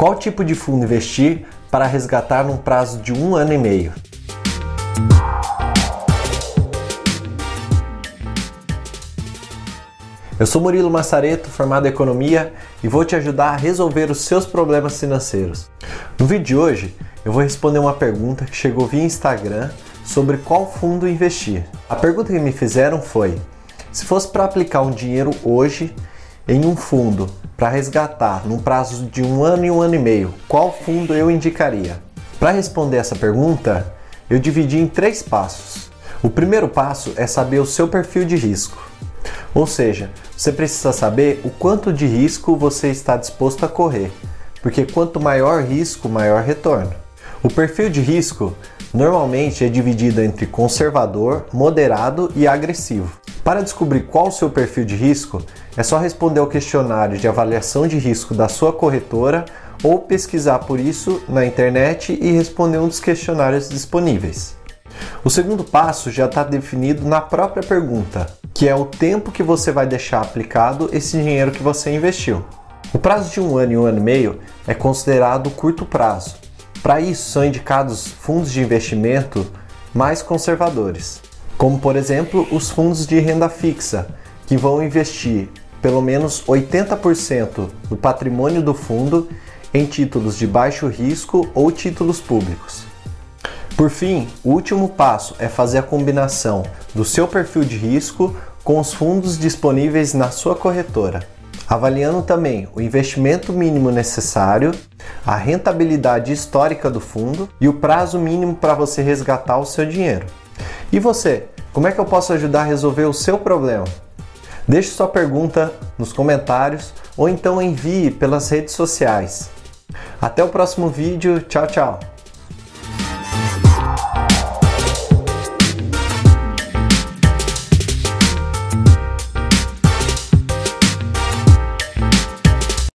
Qual tipo de fundo investir para resgatar num prazo de um ano e meio? Eu sou Murilo Massareto, formado em Economia, e vou te ajudar a resolver os seus problemas financeiros. No vídeo de hoje, eu vou responder uma pergunta que chegou via Instagram sobre qual fundo investir. A pergunta que me fizeram foi: se fosse para aplicar um dinheiro hoje em um fundo para resgatar num prazo de um ano e um ano e meio, qual fundo eu indicaria? Para responder essa pergunta, eu dividi em três passos. O primeiro passo é saber o seu perfil de risco. Ou seja, você precisa saber o quanto de risco você está disposto a correr, porque quanto maior risco, maior retorno. O perfil de risco normalmente é dividido entre conservador, moderado e agressivo. Para descobrir qual o seu perfil de risco, é só responder ao questionário de avaliação de risco da sua corretora ou pesquisar por isso na internet e responder um dos questionários disponíveis. O segundo passo já está definido na própria pergunta, que é o tempo que você vai deixar aplicado esse dinheiro que você investiu. O prazo de um ano e um ano e meio é considerado curto prazo. Para isso, são indicados fundos de investimento mais conservadores como por exemplo os fundos de renda fixa, que vão investir pelo menos 80% do patrimônio do fundo em títulos de baixo risco ou títulos públicos. Por fim, o último passo é fazer a combinação do seu perfil de risco com os fundos disponíveis na sua corretora, avaliando também o investimento mínimo necessário, a rentabilidade histórica do fundo e o prazo mínimo para você resgatar o seu dinheiro. E você, como é que eu posso ajudar a resolver o seu problema? Deixe sua pergunta nos comentários ou então envie pelas redes sociais. Até o próximo vídeo, tchau, tchau!